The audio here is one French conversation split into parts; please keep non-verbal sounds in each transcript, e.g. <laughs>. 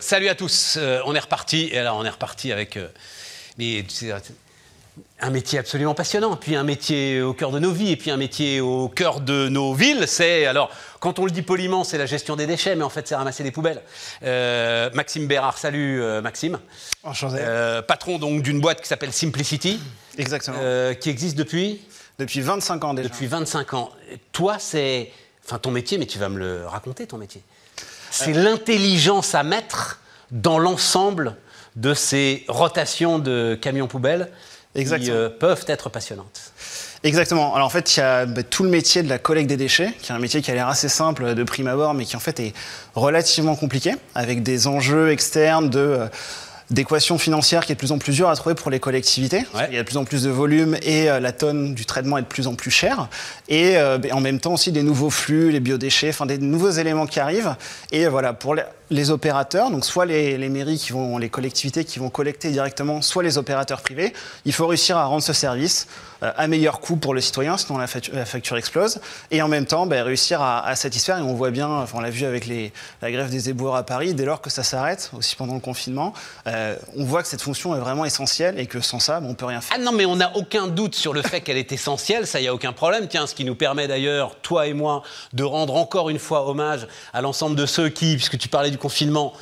Salut à tous, euh, on est reparti, et alors on est reparti avec euh, mais, un métier absolument passionnant, puis un métier au cœur de nos vies, et puis un métier au cœur de nos villes, c'est, alors quand on le dit poliment, c'est la gestion des déchets, mais en fait c'est ramasser des poubelles. Euh, Maxime Bérard, salut Maxime. Enchanté. patron donc d'une boîte qui s'appelle Simplicity. Exactement. qui existe depuis Depuis 25 ans déjà. Depuis 25 ans. Toi, c'est, enfin ton métier, mais tu vas me le raconter ton métier. C'est l'intelligence à mettre dans l'ensemble de ces rotations de camions poubelles qui euh, peuvent être passionnantes. Exactement. Alors en fait, il y a bah, tout le métier de la collecte des déchets, qui est un métier qui a l'air assez simple de prime abord, mais qui en fait est relativement compliqué, avec des enjeux externes de... Euh, d'équation financière qui est de plus en plus dure à trouver pour les collectivités. Il y a de plus en plus de volume et euh, la tonne du traitement est de plus en plus chère. Et euh, en même temps aussi des nouveaux flux, les biodéchets, enfin des nouveaux éléments qui arrivent. Et voilà, pour les, les opérateurs, donc soit les, mairies qui vont, les collectivités qui vont collecter directement, soit les opérateurs privés, il faut réussir à rendre ce service euh, à meilleur coût pour le citoyen, sinon la facture, explose, et en même temps ben, réussir à, satisfaire. Et on voit bien, enfin, on l'a vu avec la grève des éboueurs à Paris, dès lors que ça s'arrête, aussi pendant le confinement, euh, on voit que cette fonction est vraiment essentielle et que sans ça, ben, on peut rien faire. Ah non, mais on n'a aucun doute sur le fait qu'elle est essentielle, ça, il n'y a aucun problème. Tiens, ce qui nous permet d'ailleurs, toi et moi, de rendre encore une fois hommage à l'ensemble de ceux qui, puisque tu parlais du confinement,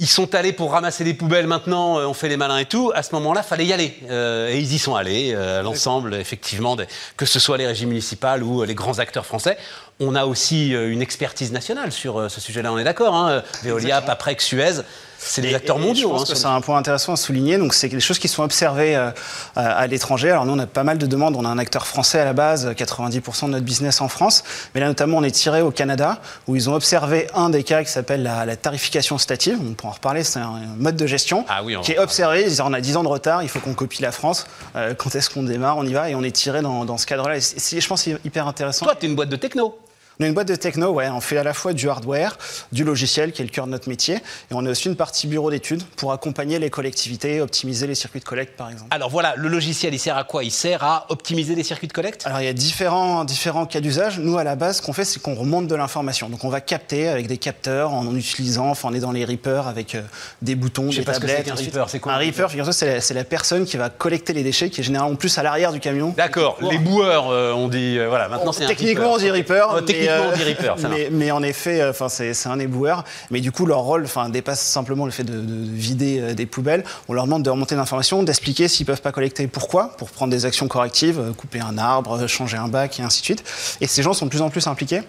ils sont allés pour ramasser les poubelles maintenant, euh, on fait les malins et tout. À ce moment-là, fallait y aller. Euh, et ils y sont allés, euh, l'ensemble, effectivement, que ce soit les régies municipales ou les grands acteurs français. On a aussi une expertise nationale sur ce sujet-là, on est d'accord. Hein Veolia, Paprec, Suez. C'est des acteurs mondiaux. Je pense hein, que c'est un point intéressant à souligner. Donc, c'est des choses qui sont observées euh, à l'étranger. Alors, nous, on a pas mal de demandes. On a un acteur français à la base, 90% de notre business en France. Mais là, notamment, on est tiré au Canada, où ils ont observé un des cas qui s'appelle la, tarification stative. On pourra en reparler. C'est un mode de gestion ah oui, qui est observé. Ils disent on a 10 ans de retard, il faut qu'on copie la France. Euh, quand est-ce qu'on démarre On y va. Et on est tiré dans, dans ce cadre-là. je pense c'est hyper intéressant. Toi, tu es une boîte de techno. On est une boîte de techno, ouais. On fait à la fois du hardware, du logiciel, qui est le cœur de notre métier, et on a aussi une partie bureau d'études pour accompagner les collectivités, optimiser les circuits de collecte, par exemple. Alors voilà, le logiciel, il sert à quoi? Il sert à optimiser les circuits de collecte? Alors il y a différents, différents cas d'usage. Nous, à la base, ce qu'on fait, c'est qu'on remonte de l'information. Donc on va capter avec des capteurs, en, utilisant, enfin on est dans les reapers avec euh, des boutons, Je des sais tablettes. Pas ce un reaper, c'est quoi Un reaper, c'est la, personne qui va collecter les déchets, qui est généralement plus à l'arrière du camion. D'accord. Les boueurs, euh, on dit, euh, voilà. Maintenant, c'est techniquement, on dit reaper. on reaper mais, en effet, euh, enfin, c'est un éboueur. Mais du coup, leur rôle enfin, dépasse simplement le fait de, vider euh, des poubelles. On leur demande de remonter l'information, d'expliquer s'ils ne peuvent pas collecter pourquoi, pour prendre des actions correctives, euh, couper un arbre, changer un bac et ainsi de suite. Et ces gens sont de plus en plus impliqués.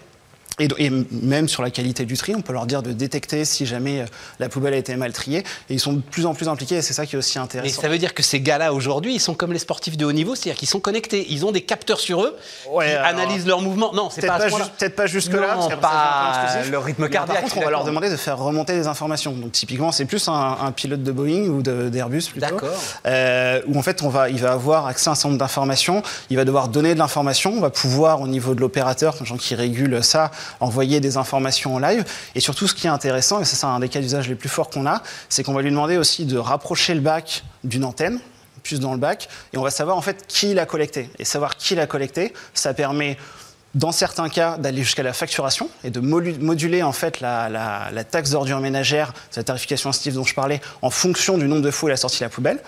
Et, même sur la qualité du tri, on peut leur dire de détecter si jamais euh, la poubelle a été mal triée. Et ils sont de plus en plus impliqués et c'est ça qui est aussi intéressant. Et ça veut dire que ces gars-là, aujourd'hui, ils sont comme les sportifs de haut niveau, c'est-à-dire qu'ils sont connectés. Ils ont des capteurs sur eux qui analysent leurs mouvements. Non, c'est pas Peut-être pas jusque-là. Non, pas le rythme cardiaque. par contre, on va leur demander de faire remonter des informations. Donc typiquement, c'est plus un, pilote de Boeing ou d'Airbus plutôt. D'accord. Euh, où en fait, on va, il va avoir accès à un certain nombre d'informations. Il va devoir donner de l'information. On va pouvoir, au niveau de l'opérateur, les gens qui régulent ça, envoyer des informations en live. Et surtout, ce qui est intéressant, et c'est un des cas d'usage les plus forts qu'on a, c'est qu'on va lui demander aussi de rapprocher le bac d'une antenne plus dans le bac, et on va savoir en fait qui l'a collecté. Et savoir qui l'a collecté, ça permet dans certains cas d'aller jusqu'à la facturation et de moduler en fait la, taxe d'ordure ménagère, cette tarification incentive dont je parlais, en fonction du nombre de fois où il a sorti la poubelle.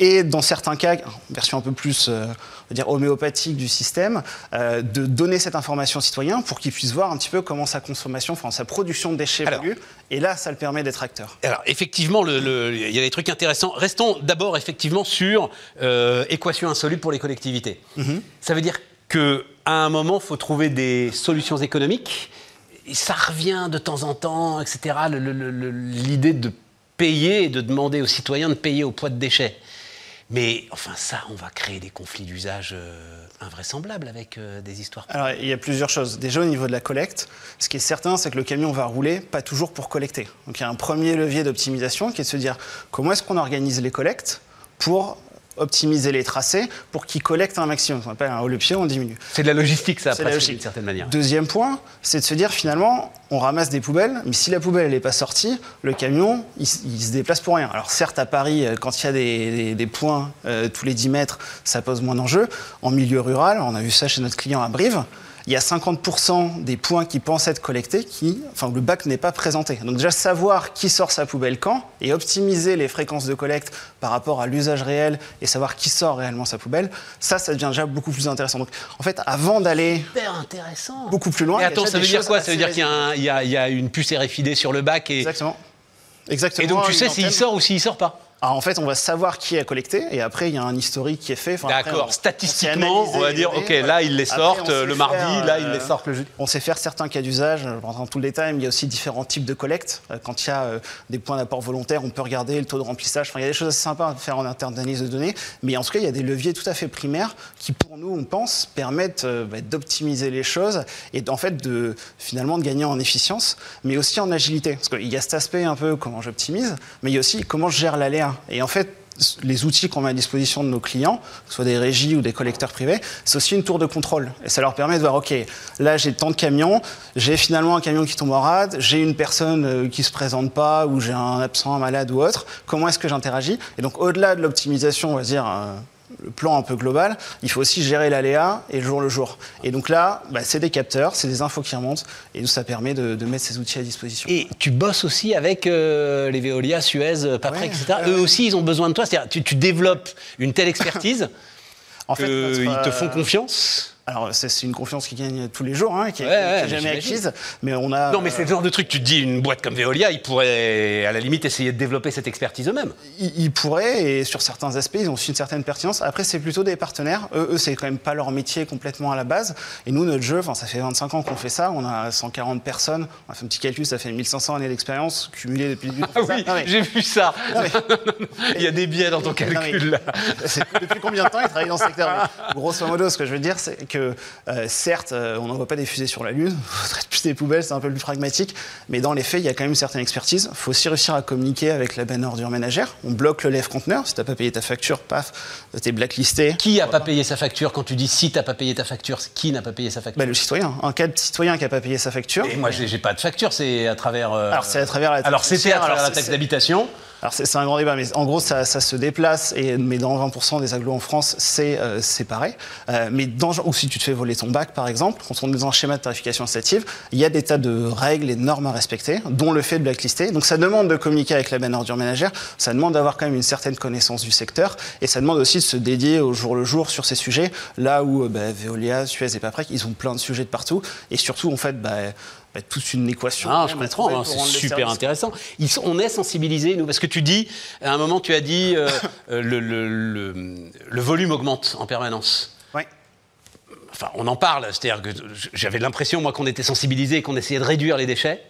Et dans certains cas, version un peu plus euh, dire homéopathique du système, euh, de donner cette information aux citoyens pour qu'ils puissent voir un petit peu comment sa consommation, enfin sa production de déchets évolue. Et là, ça le permet d'être acteur. Alors, effectivement, il y a des trucs intéressants. Restons d'abord effectivement sur euh, équation insoluble pour les collectivités. Mm-hmm. Ça veut dire qu'à un moment, il faut trouver des solutions économiques. Et ça revient de temps en temps, etc. L'idée de payer et de demander aux citoyens de payer au poids de déchets. Mais enfin, ça, on va créer des conflits d'usage euh, invraisemblables avec euh, des histoires. Alors, il y a plusieurs choses. Déjà, au niveau de la collecte, ce qui est certain, c'est que le camion va rouler pas toujours pour collecter. Donc, il y a un premier levier d'optimisation qui est de se dire comment est-ce qu'on organise les collectes pour optimiser les tracés pour qu'ils collectent un maximum. On appelle un haut le pied, on diminue. C'est de la logistique, ça, d'une certaine manière. Deuxième point, c'est de se dire finalement, on ramasse des poubelles, mais si la poubelle n'est pas sortie, le camion, il, se déplace pour rien. Alors certes, à Paris, euh, quand il y a des, points euh, tous les 10 mètres, ça pose moins d'enjeux. En milieu rural, on a vu ça chez notre client à Brive, il y a 50% des points qui pensent être collectés qui, enfin, le bac n'est pas présenté. Donc déjà savoir qui sort sa poubelle quand et optimiser les fréquences de collecte par rapport à l'usage réel et savoir qui sort réellement sa poubelle, ça, ça devient déjà beaucoup plus intéressant. Donc en fait, avant d'aller intéressant. beaucoup plus loin, Et il y a attends, déjà ça veut des dire quoi? Ça veut dire qu'il y, a y y une puce RFID sur le bac et, Exactement. Exactement. et donc tu sais s'il sort ou s'il sort pas. Alors, en fait, on va savoir qui a collecté et après, il y a un historique qui est fait. Enfin, on- D'accord. Statistiquement, on va dire, données, ok, voilà. là ils les sortent le mardi, faire, là ils euh, les sortent le jeudi. On sait faire certains cas d'usage, je rentre dans tout le détail, mais il y a aussi différents types de collecte. Euh, Quand il y a euh, des points d'apport volontaire, on peut regarder le taux de remplissage. Enfin, il y a des choses assez sympas à faire en interne d'analyse de données. Mais en tout cas, il y a des leviers tout à fait primaires qui, pour nous, on pense, permettent euh, bah, d'optimiser les choses et en fait de finalement de gagner en efficience, mais aussi en agilité. Parce qu'il y a cet aspect un peu comment j'optimise, mais il y a aussi comment je gère Et en fait, les outils qu'on met à disposition de nos clients, que ce soit des régies ou des collecteurs privés, c'est aussi une tour de contrôle. Et ça leur permet de voir, OK, là j'ai tant de camions, j'ai finalement un camion qui tombe en rade, j'ai une personne euh, qui se présente pas, ou j'ai un absent, un malade ou autre, comment est-ce que j'interagis? Et donc au-delà de l'optimisation, on va dire, euh, le plan un peu global, il faut aussi gérer l'aléa et le jour le jour. Et donc là, bah, c'est des capteurs, c'est des infos qui remontent, et nous ça permet de, de mettre ces outils à disposition. Et tu bosses aussi avec euh, les Veolia, Suez, euh, Paprec, Ouais, etc. Eux aussi, ils ont besoin de toi. C'est-à-dire, tu, tu développes une telle expertise <laughs> En fait, notre, te font confiance? Alors c'est une confiance qui gagne tous les jours, hein, qui n'est ouais, jamais acquise, mais on a... Non, mais c'est le genre de truc, tu te dis, une boîte comme Veolia, ils pourraient, à la limite, essayer de développer cette expertise eux-mêmes. Ils, ils pourraient, et sur certains aspects, ils ont aussi une certaine pertinence. Après, c'est plutôt des partenaires. Eux, eux c'est quand même pas leur métier complètement à la base. Et nous, notre jeu, enfin, ça fait 25 ans qu'on fait ça. On a 140 personnes. On a fait un petit calcul, ça fait 1500 années d'expérience cumulées depuis le début. Ah oui. Non, mais- j'ai vu ça. Non, mais- Il y a des biais dans ton calcul, là. c'est- depuis combien de temps ils travaillent dans ce secteur? Mais Grosso modo, ce que je veux dire, c'est que euh, certes, euh, on n'envoie pas des fusées sur la Lune, <laughs> on traite plus des poubelles, c'est un peu plus pragmatique, mais dans les faits, il y a quand même une certaine expertise. Il faut aussi réussir à communiquer avec la benne ordure ménagère. On bloque le lève conteneur. Si tu n'as pas payé ta facture, paf, t'es blacklisté. Qui a pas payé sa facture Quand tu dis si t'as pas payé ta facture, qui n'a pas payé sa facture? Bah, le citoyen. En cas de citoyen qui n'a pas payé sa facture. Et moi, j'ai pas de facture, c'est à travers. euh, Alors, c'est à travers la taxe Alors, c'était à travers la taxe d'habitation. Alors c'est un grand débat, mais en gros ça, se déplace, mais dans 20% des agglos en France c'est euh, pareil. Euh, mais dans, ou si tu te fais voler ton bac par exemple, quand on est dans un schéma de tarification incitative, il y a des tas de règles et de normes à respecter, dont le fait de blacklister. Donc ça demande de communiquer avec la ordure ménagère, ça demande d'avoir quand même une certaine connaissance du secteur, et ça demande aussi de se dédier au jour le jour sur ces sujets, là où euh, bah, Veolia, Suez et Paprec, ils ont plein de sujets de partout, et surtout en fait bah, bah, toute une équation. Ah, je comprends, hein, c'est super intéressant. Ils sont- on est sensibilisés, nous, parce que tu dis, à un moment, tu as dit, euh, <coughs> euh, le, le- le- le volume augmente en permanence. Ouais. Enfin, on en parle, c'est-à-dire que j'avais l'impression, moi, qu'on était sensibilisés, qu'on essayait de réduire les déchets.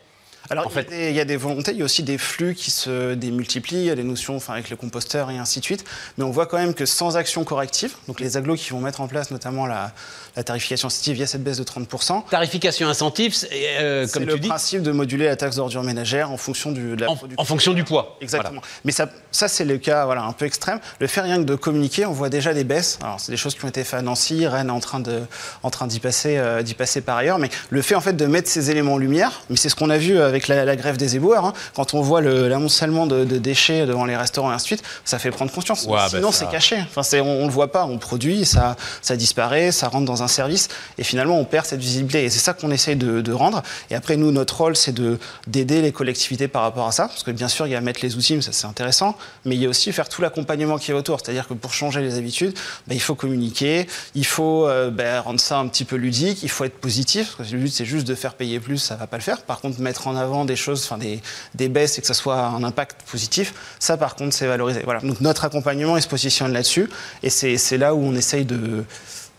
Alors, En il y a fait- des- il y, a des volontés, il y a aussi des flux qui se démultiplient, il y a des notions enfin, avec le composteur et ainsi de suite. Mais on voit quand même que sans action corrective, donc les agglos qui vont mettre en place notamment la, la tarification incitative via cette baisse de 30%, Tarification incentive, c'est, euh, c'est comme le tu dis, principe de moduler la taxe d'ordure ménagère en fonction du, de la en, fonction du poids. Exactement. Mais ça, ça c'est le cas voilà, un peu extrême. Le fait rien que de communiquer, on voit déjà des baisses. Alors, c'est des choses qui ont été faites à Nancy, Rennes est en train d'y passer, euh, passer par ailleurs. Mais le fait en fait de mettre ces éléments en lumière, mais c'est ce qu'on a vu avec la, la grève des éboueurs. hein. Quand on voit le- l'amoncellement de, de déchets devant les restaurants et ainsi de suite, ça fait prendre conscience. Ouais, bah, Sinon, ça- c'est caché. Enfin, on, on le voit pas. On produit, ça, ça disparaît, ça rentre dans un service, et finalement, on perd cette visibilité. Et c'est ça qu'on essaye de, de rendre. Et après, nous, notre rôle, c'est de d'aider les collectivités par rapport à ça, parce que bien sûr, il y a mettre les outils, mais ça c'est intéressant, mais il y a aussi faire tout l'accompagnement qui est autour. C'est-à-dire que pour changer les habitudes, bah, il faut communiquer, il faut euh, bah, rendre ça un petit peu ludique, il faut être positif, parce que le but c'est juste de faire payer plus, ça va pas le faire. Par contre, mettre en avant des choses, enfin des, des baisses et que ça soit un impact positif, ça par contre c'est valorisé. Voilà. Donc notre accompagnement il se positionne là-dessus, et c'est là où on essaye de,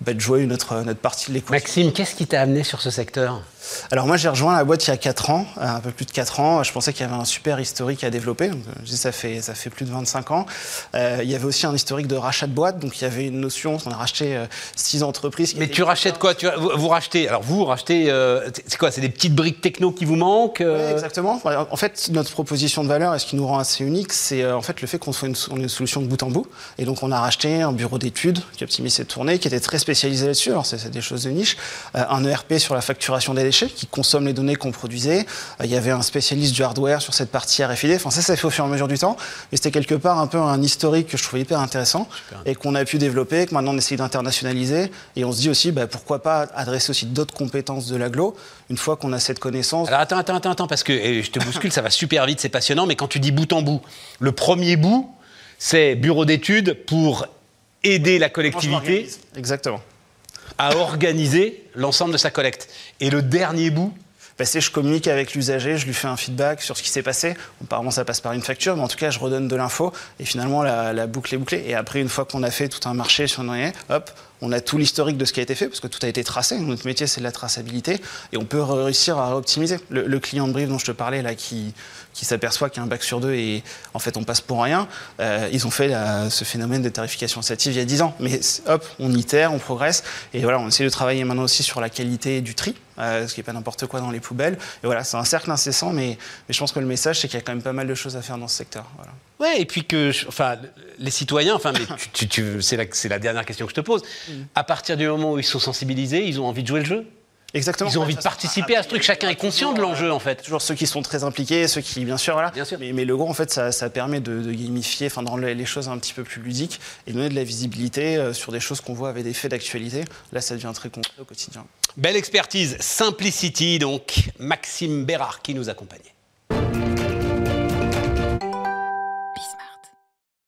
bah, jouer notre, notre partie de l'équation. Maxime, qu'est-ce qui t'a amené sur ce secteur? Alors moi j'ai rejoint la boîte il y a 4 ans, euh, un peu plus de 4 ans. Je pensais qu'il y avait un super historique à développer. Donc, euh, je dis ça fait ça fait plus de 25 ans. Euh, il y avait aussi un historique de rachat de boîtes, donc il y avait une notion. On a racheté 6 entreprises. qui Mais tu rachètes quoi tu, vous, vous rachetez Alors vous rachetez, euh, c'est quoi C'est des petites briques techno qui vous manquent euh exactement. En fait, notre proposition de valeur et ce qui nous rend assez unique, c'est euh, en fait le fait qu'on soit une, une solution de bout en bout. Et donc, on a racheté un bureau d'études qui optimise cette tournée, qui était très spécialisé là-dessus, alors c'est des choses de niche, euh, un ERP sur la facturation des déchets qui consomme les données qu'on produisait. Euh, il y avait un spécialiste du hardware sur cette partie RFID. Enfin, ça, ça fait au fur et à mesure du temps. Et c'était quelque part un peu un historique que je trouvais hyper intéressant et qu'on a pu développer, que maintenant on essaye d'internationaliser. Et on se dit aussi, bah, pourquoi pas adresser aussi d'autres compétences de l'aglo une fois qu'on a cette connaissance. Alors attends, attends, attends, attends parce que je te bouscule, ça va super vite, c'est passionnant, mais quand tu dis bout en bout, le premier bout, c'est bureau d'études pour aider la collectivité Exactement. À organiser l'ensemble de sa collecte. Et le dernier bout, bah, c'est je communique avec l'usager, je lui fais un feedback sur ce qui s'est passé. Apparemment, ça passe par une facture, mais en tout cas, je redonne de l'info et finalement, la, boucle est bouclée. Et après, une fois qu'on a fait tout un marché sur Noyer, hop, on a tout l'historique de ce qui a été fait, parce que tout a été tracé. Notre métier, c'est de la traçabilité, et on peut réussir à optimiser. Le, client de brief dont je te parlais, là, qui, s'aperçoit qu'il y a un bac sur deux et en fait on passe pour rien, euh, ils ont fait ce phénomène de tarification initiative il y a 10 ans. Mais hop, on itère, on progresse, et voilà, on essaie de travailler maintenant aussi sur la qualité du tri, euh, ce qui n'est pas n'importe quoi dans les poubelles. Et voilà, c'est un cercle incessant, mais, je pense que le message, c'est qu'il y a quand même pas mal de choses à faire dans ce secteur. Ouais, et puis que, enfin, les citoyens, enfin, mais tu, c'est la, dernière question que je te pose. À partir du moment où ils sont sensibilisés, ils ont envie de jouer le jeu. Exactement. Ils ont envie de participer à ce truc. Chacun est conscient de l'enjeu, en fait. Toujours ceux qui sont très impliqués, ceux qui, bien sûr, voilà. Bien sûr. Mais, le gros, en fait, ça, ça permet de, gamifier, enfin, de rendre les choses un petit peu plus ludiques et donner de la visibilité euh, sur des choses qu'on voit avec des faits d'actualité. Là, ça devient très concret au quotidien. Belle expertise, Simplicity, donc Maxime Bérard qui nous accompagnait.